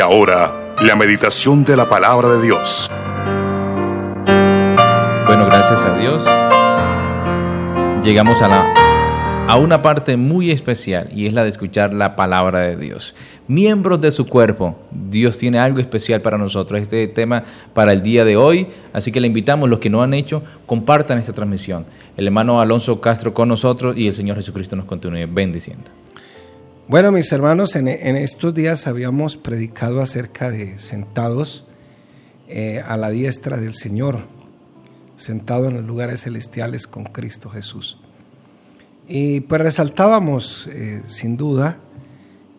Ahora, la meditación de la palabra de Dios. Bueno, gracias a Dios. Llegamos a la a una parte muy especial y es la de escuchar la palabra de Dios. Miembros de su cuerpo, Dios tiene algo especial para nosotros, este tema para el día de hoy, así que le invitamos, los que no han hecho, compartan esta transmisión. El hermano Alonso Castro con nosotros y el Señor Jesucristo nos continúe bendiciendo. Bueno, mis hermanos, en, estos días habíamos predicado acerca de sentados eh, a la diestra del Señor, sentado en los lugares celestiales con Cristo Jesús. Y pues resaltábamos, eh, sin duda,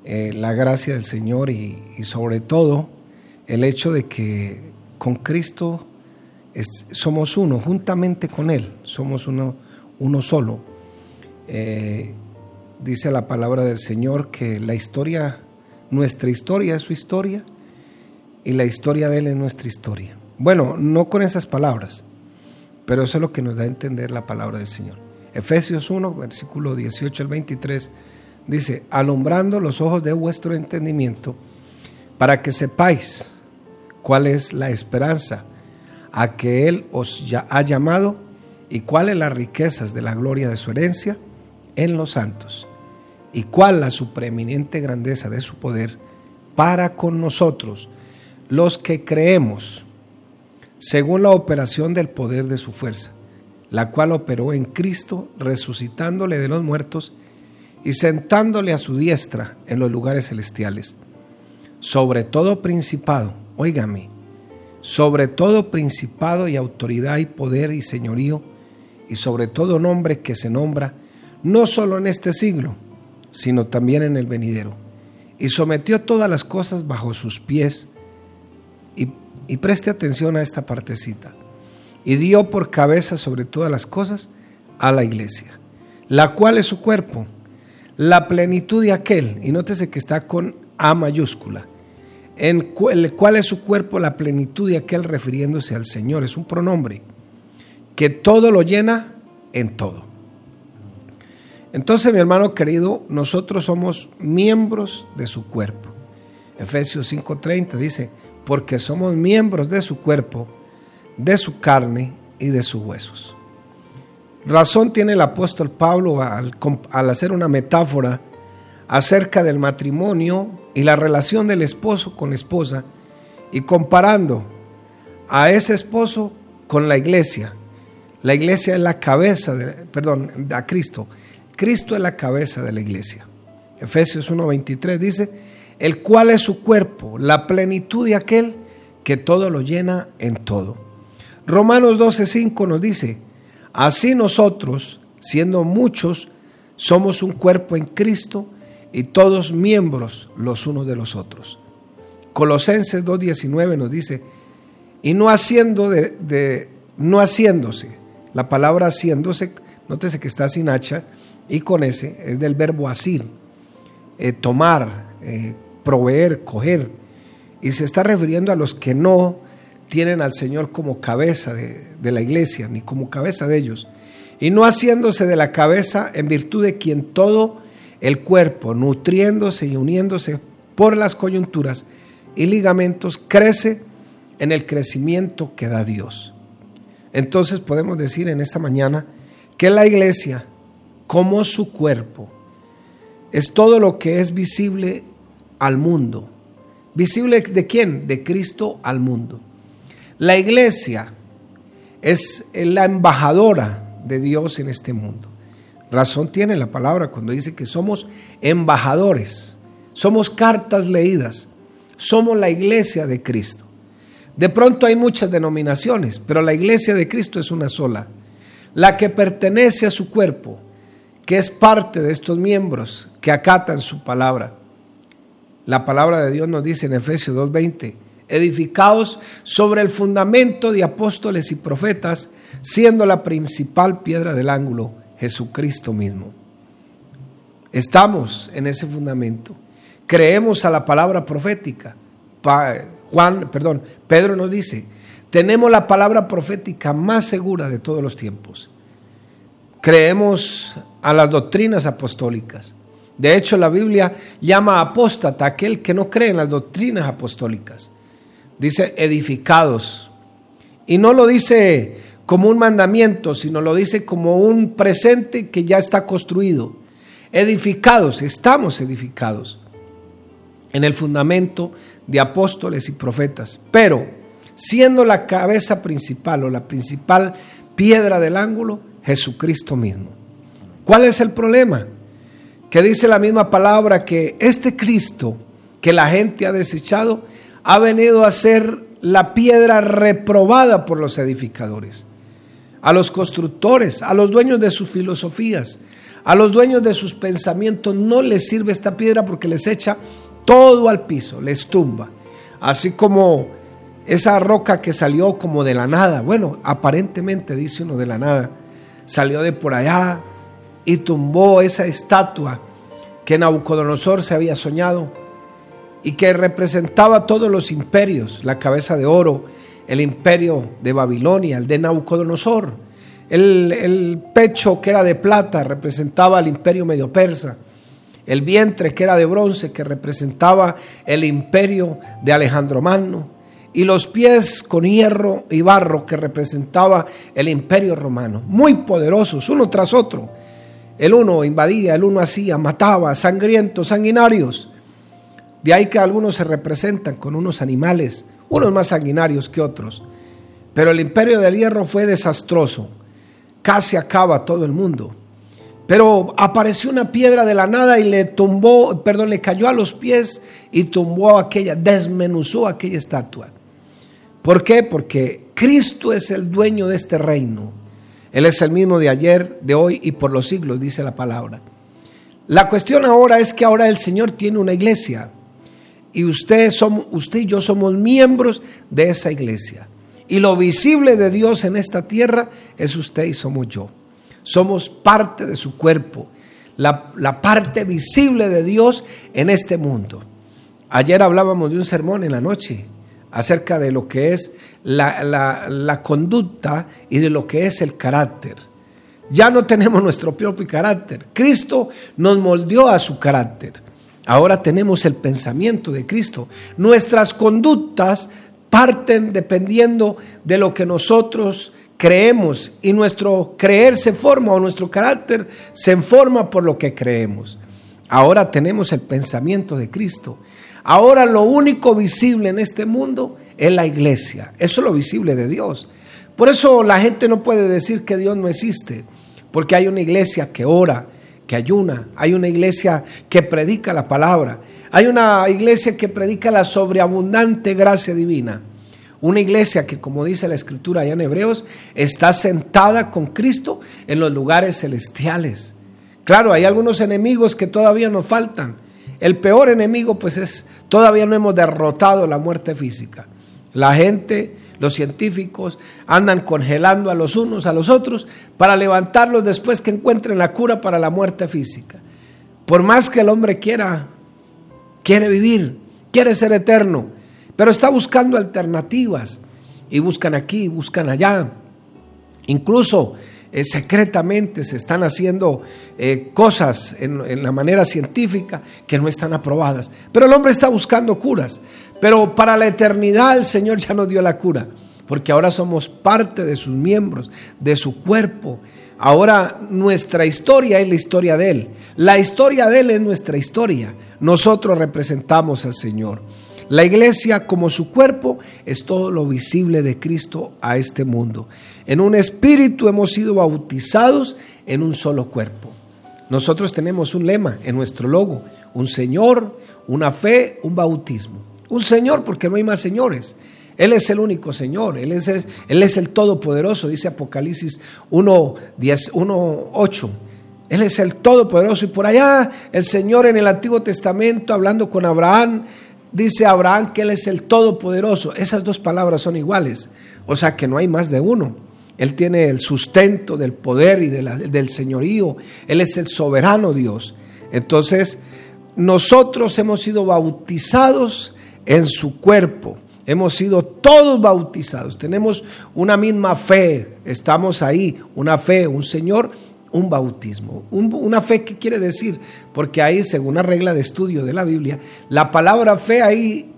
eh, la gracia del Señor y, sobre todo el hecho de que con Cristo somos uno, juntamente con Él, somos uno, uno solo. Dice la palabra del Señor que la historia, nuestra historia es su historia y la historia de Él es nuestra historia. Bueno, no con esas palabras, pero eso es lo que nos da a entender la palabra del Señor. Efesios 1, versículo 18 al 23, dice, alumbrando los ojos de vuestro entendimiento, para que sepáis cuál es la esperanza a que Él os ha llamado y cuáles las riquezas de la gloria de su herencia en los santos y cuál la supreeminente grandeza de su poder para con nosotros, los que creemos, según la operación del poder de su fuerza la cual operó en Cristo, resucitándole de los muertos y sentándole a su diestra en los lugares celestiales. Sobre todo principado, óigame, sobre todo principado y autoridad y poder y señorío, y sobre todo nombre que se nombra, no solo en este siglo, sino también en el venidero. Y sometió todas las cosas bajo sus pies. Y, y preste atención a esta partecita y dio por cabeza sobre todas las cosas a la iglesia, la cual es su cuerpo, la plenitud de aquel, y nótese que está con A mayúscula, en el cual es su cuerpo la plenitud de aquel refiriéndose al Señor, es un pronombre, que todo lo llena en todo. Entonces, mi hermano querido, nosotros somos miembros de su cuerpo. Efesios 5:30 dice, porque somos miembros de su cuerpo, de su carne y de sus huesos. Razón tiene el apóstol Pablo al, hacer una metáfora acerca del matrimonio y la relación del esposo con la esposa y comparando a ese esposo con la iglesia. La iglesia es la cabeza, de, perdón, a Cristo. Cristo es la cabeza de la iglesia. Efesios 1:23 dice, el cual es su cuerpo, la plenitud de aquel que todo lo llena en todo. Romanos 12:5 nos dice, así nosotros, siendo muchos, somos un cuerpo en Cristo y todos miembros los unos de los otros. Colosenses 2:19 nos dice, y no haciendo de, no haciéndose, la palabra haciéndose, nótese que está sin hacha y con ese es del verbo asir, eh, tomar, eh, proveer, coger, y se está refiriendo a los que no tienen al Señor como cabeza de, la iglesia, ni como cabeza de ellos, y no haciéndose de la cabeza en virtud de quien todo el cuerpo, nutriéndose y uniéndose por las coyunturas y ligamentos, crece en el crecimiento que da Dios. Entonces podemos decir en esta mañana que la iglesia, como su cuerpo, es todo lo que es visible al mundo. ¿Visible de quién? De Cristo al mundo. La iglesia es la embajadora de Dios en este mundo. Razón tiene la palabra cuando dice que somos embajadores, somos cartas leídas, somos la iglesia de Cristo. De pronto hay muchas denominaciones, pero la iglesia de Cristo es una sola, la que pertenece a su cuerpo, que es parte de estos miembros que acatan su palabra. La palabra de Dios nos dice en Efesios 2.20, edificados sobre el fundamento de apóstoles y profetas, siendo la principal piedra del ángulo Jesucristo mismo. Estamos en ese fundamento. Creemos a la palabra profética. Juan, perdón, Pedro nos dice, tenemos la palabra profética más segura de todos los tiempos. Creemos a las doctrinas apostólicas. De hecho, la Biblia llama apóstata aquel que no cree en las doctrinas apostólicas. Dice edificados. Y no lo dice como un mandamiento, sino lo dice como un presente que ya está construido. Edificados, estamos edificados en el fundamento de apóstoles y profetas. Pero, siendo la cabeza principal o la principal piedra del ángulo, Jesucristo mismo. ¿Cuál es el problema? Que dice la misma palabra que este Cristo que la gente ha desechado ha venido a ser la piedra reprobada por los edificadores, a los constructores, a los dueños de sus filosofías, a los dueños de sus pensamientos. No les sirve esta piedra porque les echa todo al piso, les tumba. Así como esa roca que salió como de la nada, bueno, aparentemente dice uno de la nada, salió de por allá y tumbó esa estatua que Nabucodonosor se había soñado y que representaba todos los imperios, la cabeza de oro, el imperio de Babilonia, el de Nabucodonosor, el, el pecho que era de plata representaba el imperio medio persa, el vientre que era de bronce que representaba el imperio de Alejandro Magno y los pies con hierro y barro que representaba el imperio romano, muy poderosos uno tras otro. El uno invadía, el uno hacía, mataba, sangrientos, sanguinarios. De ahí que algunos se representan con unos animales, unos más sanguinarios que otros. Pero el imperio del hierro fue desastroso, casi acaba todo el mundo. Pero apareció una piedra de la nada y le tumbó, perdón, le cayó a los pies y tumbó aquella, desmenuzó aquella estatua. ¿Por qué? Porque Cristo es el dueño de este reino. Él es el mismo de ayer, de hoy y por los siglos, dice la palabra. La cuestión ahora es que ahora el Señor tiene una iglesia y usted, somos, usted y yo somos miembros de esa iglesia. Y lo visible de Dios en esta tierra es usted y somos yo. Somos parte de su cuerpo, la, la parte visible de Dios en este mundo. Ayer hablábamos de un sermón en la noche acerca de lo que es la, la, conducta y de lo que es el carácter. Ya no tenemos nuestro propio carácter. Cristo nos moldeó a su carácter. Ahora tenemos el pensamiento de Cristo. Nuestras conductas parten dependiendo de lo que nosotros creemos y nuestro creer se forma o nuestro carácter se forma por lo que creemos. Ahora tenemos el pensamiento de Cristo. Ahora lo único visible en este mundo es la iglesia. Eso es lo visible de Dios. Por eso la gente no puede decir que Dios no existe, porque hay una iglesia que ora, que ayuna, hay una iglesia que predica la palabra, hay una iglesia que predica la sobreabundante gracia divina. Una iglesia que, como dice la escritura allá en Hebreos, está sentada con Cristo en los lugares celestiales. Claro, hay algunos enemigos que todavía nos faltan. El peor enemigo, pues es, todavía no hemos derrotado la muerte física. La gente, los científicos, andan congelando a los unos a los otros para levantarlos después que encuentren la cura para la muerte física. Por más que el hombre quiera, quiere vivir, quiere ser eterno, pero está buscando alternativas y buscan aquí, buscan allá. Incluso eh, secretamente se están haciendo eh, cosas en, en la manera científica que no están aprobadas. Pero el hombre está buscando curas. Pero para la eternidad el Señor ya nos dio la cura, porque ahora somos parte de sus miembros, de su cuerpo. Ahora nuestra historia es la historia de Él. La historia de Él es nuestra historia. Nosotros representamos al Señor. La iglesia como su cuerpo es todo lo visible de Cristo a este mundo. En un espíritu hemos sido bautizados en un solo cuerpo. Nosotros tenemos un lema en nuestro logo, un Señor, una fe, un bautismo. Un Señor porque no hay más señores. Él es el único Señor, Él es, Él es el Todopoderoso, dice Apocalipsis 1, 10, 1, 8. Él es el Todopoderoso. Y por allá el Señor en el Antiguo Testamento, hablando con Abraham, dice Abraham que Él es el Todopoderoso. Esas dos palabras son iguales. O sea que no hay más de uno. Él tiene el sustento del poder y del señorío. Él es el soberano Dios. Entonces, nosotros hemos sido bautizados en su cuerpo. Hemos sido todos bautizados. Tenemos una misma fe. Estamos ahí. Una fe, un Señor, un bautismo. una fe, ¿qué quiere decir? Porque ahí, según una regla de estudio de la Biblia, la palabra fe ahí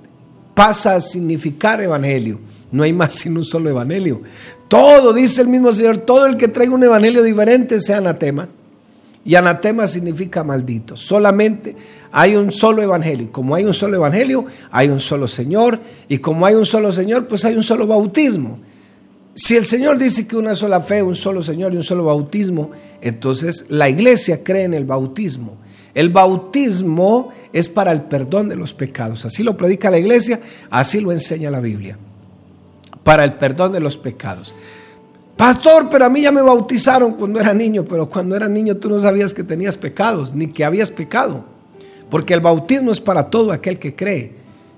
pasa a significar evangelio. No hay más sino un solo evangelio. Todo, dice el mismo Señor, todo el que traiga un evangelio diferente sea anatema. Y anatema significa maldito. Solamente hay un solo evangelio. Como hay un solo evangelio, hay un solo Señor. Y como hay un solo Señor, pues hay un solo bautismo. Si el Señor dice que una sola fe, un solo Señor y un solo bautismo, entonces la iglesia cree en el bautismo. El bautismo es para el perdón de los pecados. Así lo predica la iglesia, así lo enseña la Biblia. Para el perdón de los pecados. Pastor, pero a mí ya me bautizaron cuando era niño, pero cuando era niño tú no sabías que tenías pecados, ni que habías pecado. Porque el bautismo es para todo aquel que cree.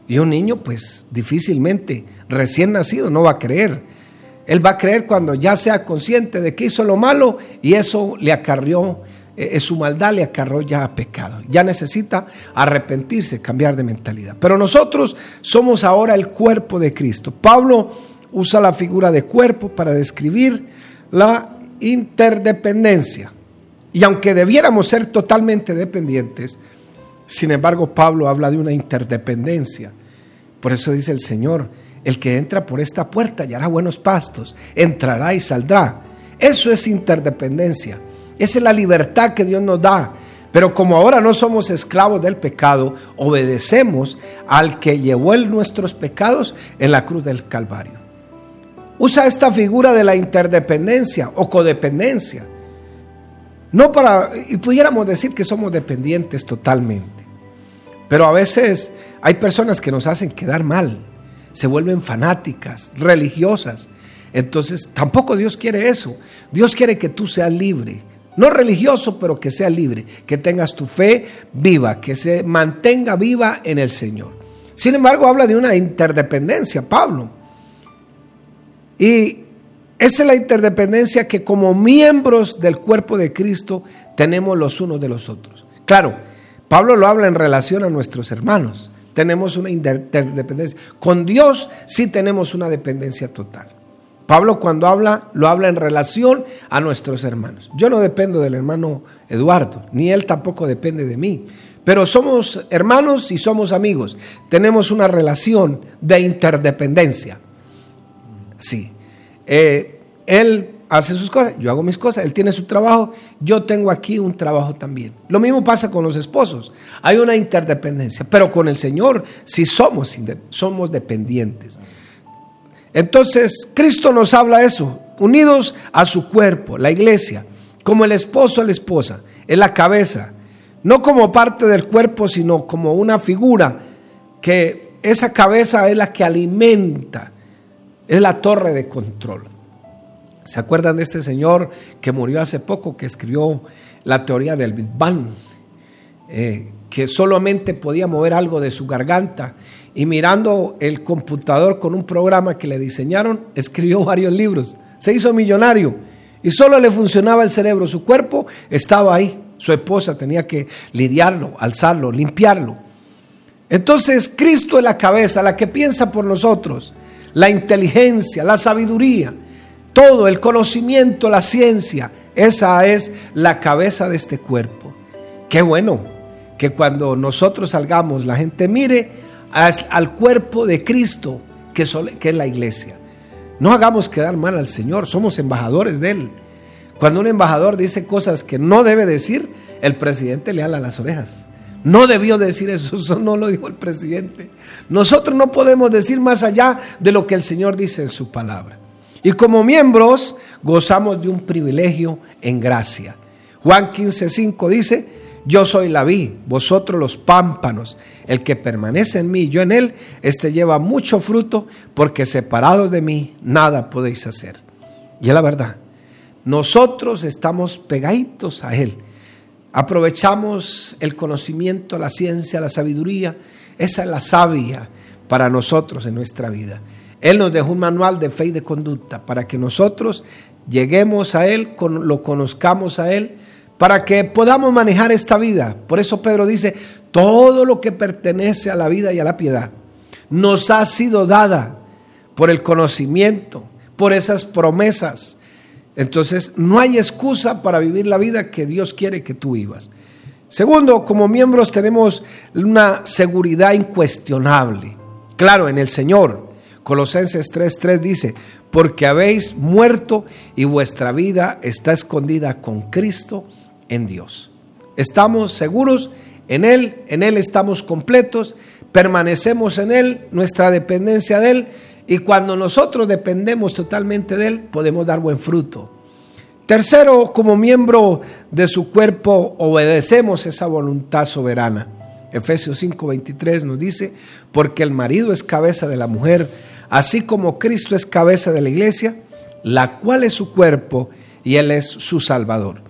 Y un niño, pues difícilmente, recién nacido, no va a creer. Él va a creer cuando ya sea consciente de que hizo lo malo y eso le acarrió, eh, su maldad le acarrió ya a pecado. Ya necesita arrepentirse, cambiar de mentalidad. Pero nosotros somos ahora el cuerpo de Cristo. Pablo usa la figura de cuerpo para describir la interdependencia. Y aunque debiéramos ser totalmente dependientes, sin embargo Pablo habla de una interdependencia. Por eso dice el Señor, el que entra por esta puerta hallará buenos pastos, entrará y saldrá. Eso es interdependencia. Esa es la libertad que Dios nos da. Pero como ahora no somos esclavos del pecado, obedecemos al que llevó nuestros pecados en la cruz del Calvario usa esta figura de la interdependencia o codependencia. No para, y pudiéramos decir que somos dependientes totalmente. Pero a veces hay personas que nos hacen quedar mal, se vuelven fanáticas, religiosas. Entonces tampoco Dios quiere eso. Dios quiere que tú seas libre. No religioso, pero que seas libre, que tengas tu fe viva, que se mantenga viva en el Señor. Sin embargo, habla de una interdependencia, Pablo. Y esa es la interdependencia que como miembros del cuerpo de Cristo tenemos los unos de los otros. Claro, Pablo lo habla en relación a nuestros hermanos. Tenemos una interdependencia. Con Dios sí tenemos una dependencia total. Pablo cuando habla, lo habla en relación a nuestros hermanos. Yo no dependo del hermano Eduardo, ni él tampoco depende de mí. Pero somos hermanos y somos amigos. Tenemos una relación de interdependencia. Sí. Eh, él hace sus cosas, yo hago mis cosas, él tiene su trabajo, yo tengo aquí un trabajo también. Lo mismo pasa con los esposos. Hay una interdependencia, pero con el Señor sí somos, somos dependientes. Entonces, Cristo nos habla eso, unidos a su cuerpo, la iglesia, como el esposo a la esposa, en la cabeza, no como parte del cuerpo, sino como una figura que esa cabeza es la que alimenta es la torre de control. ¿Se acuerdan de este señor que murió hace poco, que escribió la teoría del Big Bang? Eh, que solamente podía mover algo de su garganta y mirando el computador con un programa que le diseñaron, escribió varios libros. Se hizo millonario y solo le funcionaba el cerebro. Su cuerpo estaba ahí. Su esposa tenía que lidiarlo, alzarlo, limpiarlo. Entonces Cristo es la cabeza, la que piensa por nosotros la inteligencia, la sabiduría, todo el conocimiento, la ciencia. Esa es la cabeza de este cuerpo. Qué bueno que cuando nosotros salgamos la gente mire al cuerpo de Cristo, que es la iglesia. No hagamos quedar mal al Señor, somos embajadores de Él. Cuando un embajador dice cosas que no debe decir, el presidente le ala las orejas. No debió decir eso, eso no lo dijo el presidente. Nosotros no podemos decir más allá de lo que el Señor dice en su palabra. Y como miembros gozamos de un privilegio en gracia. Juan 15:5 dice, yo soy la vid, vosotros los pámpanos. El que permanece en mí y yo en él, este lleva mucho fruto, porque separados de mí nada podéis hacer. Y es la verdad. Nosotros estamos pegaditos a él aprovechamos el conocimiento, la ciencia, la sabiduría. Esa es la sabia para nosotros en nuestra vida. Él nos dejó un manual de fe y de conducta para que nosotros lleguemos a Él, lo conozcamos a Él, para que podamos manejar esta vida. Por eso Pedro dice, todo lo que pertenece a la vida y a la piedad nos ha sido dada por el conocimiento, por esas promesas Entonces, no hay excusa para vivir la vida que Dios quiere que tú vivas. Segundo, como miembros tenemos una seguridad incuestionable. Claro, en el Señor. Colosenses 3:3 dice, porque habéis muerto y vuestra vida está escondida con Cristo en Dios. Estamos seguros en Él, en Él estamos completos, permanecemos en Él, nuestra dependencia de Él, y cuando nosotros dependemos totalmente de Él, podemos dar buen fruto. Tercero, como miembro de su cuerpo, obedecemos esa voluntad soberana. Efesios 5:23 nos dice, porque el marido es cabeza de la mujer, así como Cristo es cabeza de la iglesia, la cual es su cuerpo y Él es su Salvador.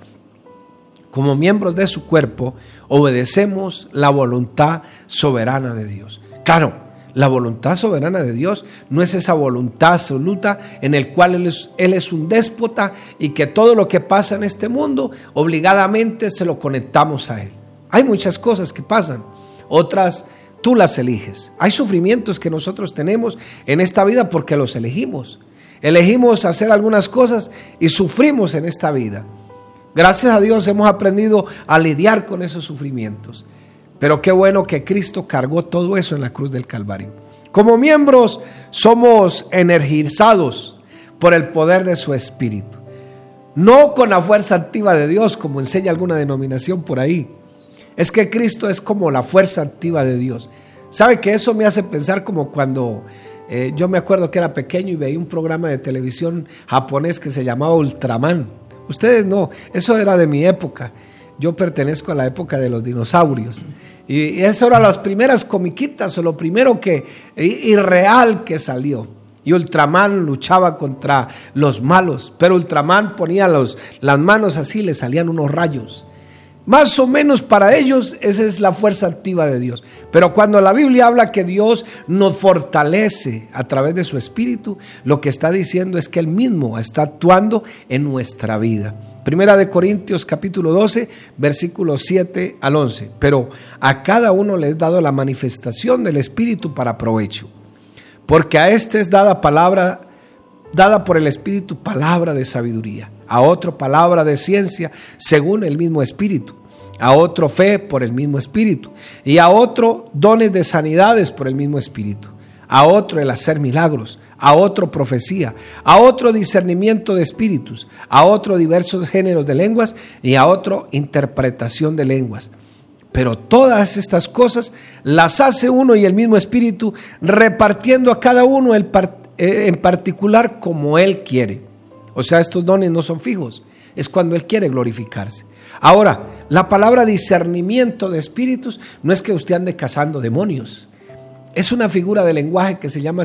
Como miembros de su cuerpo, obedecemos la voluntad soberana de Dios. Claro, la voluntad soberana de Dios no es esa voluntad absoluta en el cual él es, él es, un déspota y que todo lo que pasa en este mundo obligadamente se lo conectamos a Él. Hay muchas cosas que pasan, otras tú las eliges. Hay sufrimientos que nosotros tenemos en esta vida porque los elegimos. Elegimos hacer algunas cosas y sufrimos en esta vida. Gracias a Dios hemos aprendido a lidiar con esos sufrimientos. Pero qué bueno que Cristo cargó todo eso en la cruz del Calvario. Como miembros somos energizados por el poder de su Espíritu. No con la fuerza activa de Dios, como enseña alguna denominación por ahí. Es que Cristo es como la fuerza activa de Dios. ¿Sabe que eso me hace pensar como cuando eh, yo me acuerdo que era pequeño y veía un programa de televisión japonés que se llamaba Ultraman? Ustedes no, eso era de mi época. Yo pertenezco a la época de los dinosaurios. Y eso eran las primeras comiquitas o lo primero que irreal que salió. Y Ultraman luchaba contra los malos, pero Ultraman ponía las manos así, le salían unos rayos. Más o menos para ellos esa es la fuerza activa de Dios. Pero cuando la Biblia habla que Dios nos fortalece a través de su espíritu, lo que está diciendo es que Él mismo está actuando en nuestra vida. Primera de Corintios capítulo 12, versículos 7 al 11. Pero a cada uno le es dado la manifestación del Espíritu para provecho. Porque a este es dada palabra, dada por el Espíritu palabra de sabiduría a otro palabra de ciencia según el mismo espíritu, a otro fe por el mismo espíritu, y a otro dones de sanidades por el mismo espíritu, a otro el hacer milagros, a otro profecía, a otro discernimiento de espíritus, a otro diversos géneros de lenguas y a otro interpretación de lenguas. Pero todas estas cosas las hace uno y el mismo espíritu, repartiendo a cada uno eh, en particular como él quiere. O sea, estos dones no son fijos, es cuando Él quiere glorificarse. Ahora, la palabra discernimiento de espíritus no es que usted ande cazando demonios. Es una figura de lenguaje que se llama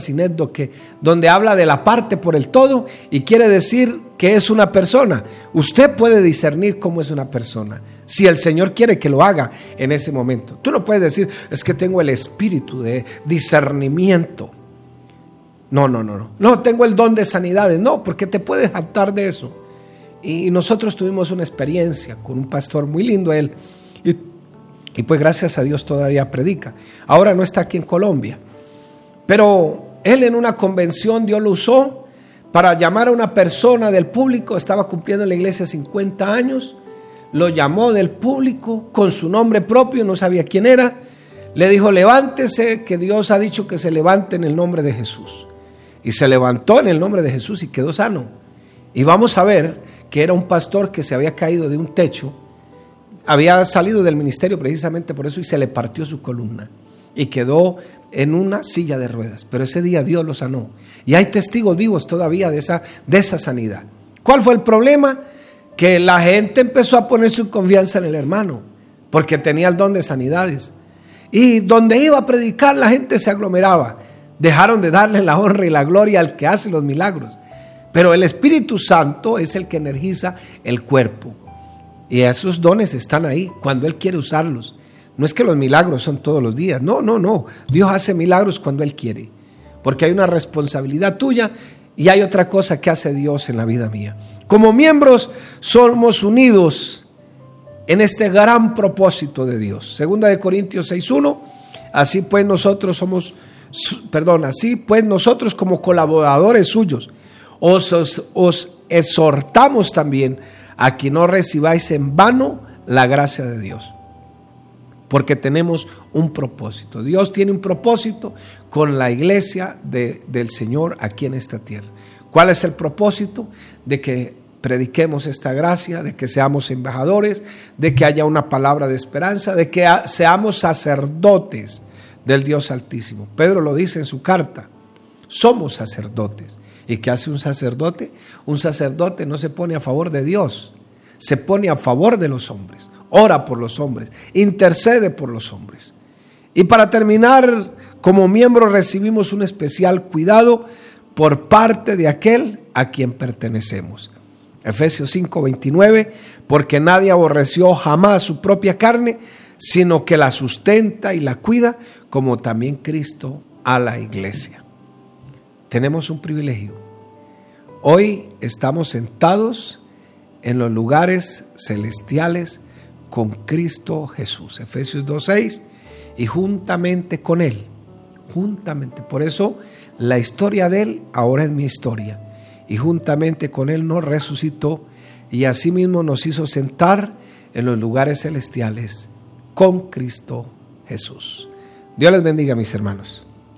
que donde habla de la parte por el todo y quiere decir que es una persona. Usted puede discernir cómo es una persona, si el Señor quiere que lo haga en ese momento. Tú no puedes decir, es que tengo el espíritu de discernimiento. No, no, no, no. No, tengo el don de sanidades. No, porque te puedes jactar de eso. Y nosotros tuvimos una experiencia con un pastor muy lindo él. Y, y, pues gracias a Dios todavía predica. Ahora no está aquí en Colombia. Pero él en una convención Dios lo usó para llamar a una persona del público. Estaba cumpliendo en la iglesia 50 años. Lo llamó del público con su nombre propio, no sabía quién era. Le dijo, levántese, que Dios ha dicho que se levante en el nombre de Jesús y se levantó en el nombre de Jesús y quedó sano. Y vamos a ver que era un pastor que se había caído de un techo, había salido del ministerio precisamente por eso y se le partió su columna y quedó en una silla de ruedas. Pero ese día Dios lo sanó. Y hay testigos vivos todavía de esa, de esa sanidad. ¿Cuál fue el problema? Que la gente empezó a poner su confianza en el hermano, porque tenía el don de sanidades. Y donde iba a predicar la gente se aglomeraba. Dejaron de darle la honra y la gloria al que hace los milagros. Pero el Espíritu Santo es el que energiza el cuerpo. Y esos dones están ahí cuando Él quiere usarlos. No es que los milagros son todos los días. No, no, no. Dios hace milagros cuando Él quiere. Porque hay una responsabilidad tuya y hay otra cosa que hace Dios en la vida mía. Como miembros somos unidos en este gran propósito de Dios. Segunda de Corintios 6.1. Así pues nosotros somos perdón, así pues nosotros como colaboradores suyos os, os, exhortamos también a que no recibáis en vano la gracia de Dios. Porque tenemos un propósito. Dios tiene un propósito con la iglesia de, del Señor aquí en esta tierra. ¿Cuál es el propósito? De que prediquemos esta gracia, de que seamos embajadores, de que haya una palabra de esperanza, de que seamos sacerdotes del Dios Altísimo. Pedro lo dice en su carta, somos sacerdotes. ¿Y qué hace un sacerdote? Un sacerdote no se pone a favor de Dios, se pone a favor de los hombres, ora por los hombres, intercede por los hombres. Y para terminar, como miembro recibimos un especial cuidado por parte de aquel a quien pertenecemos. Efesios 5:29, porque nadie aborreció jamás su propia carne, sino que la sustenta y la cuida, como también Cristo a la iglesia. Tenemos un privilegio. Hoy estamos sentados en los lugares celestiales con Cristo Jesús. Efesios 2:6 y juntamente con Él. Juntamente. Por eso la historia de Él ahora es mi historia y juntamente con Él nos resucitó y asimismo nos hizo sentar en los lugares celestiales con Cristo Jesús. Dios les bendiga, mis hermanos.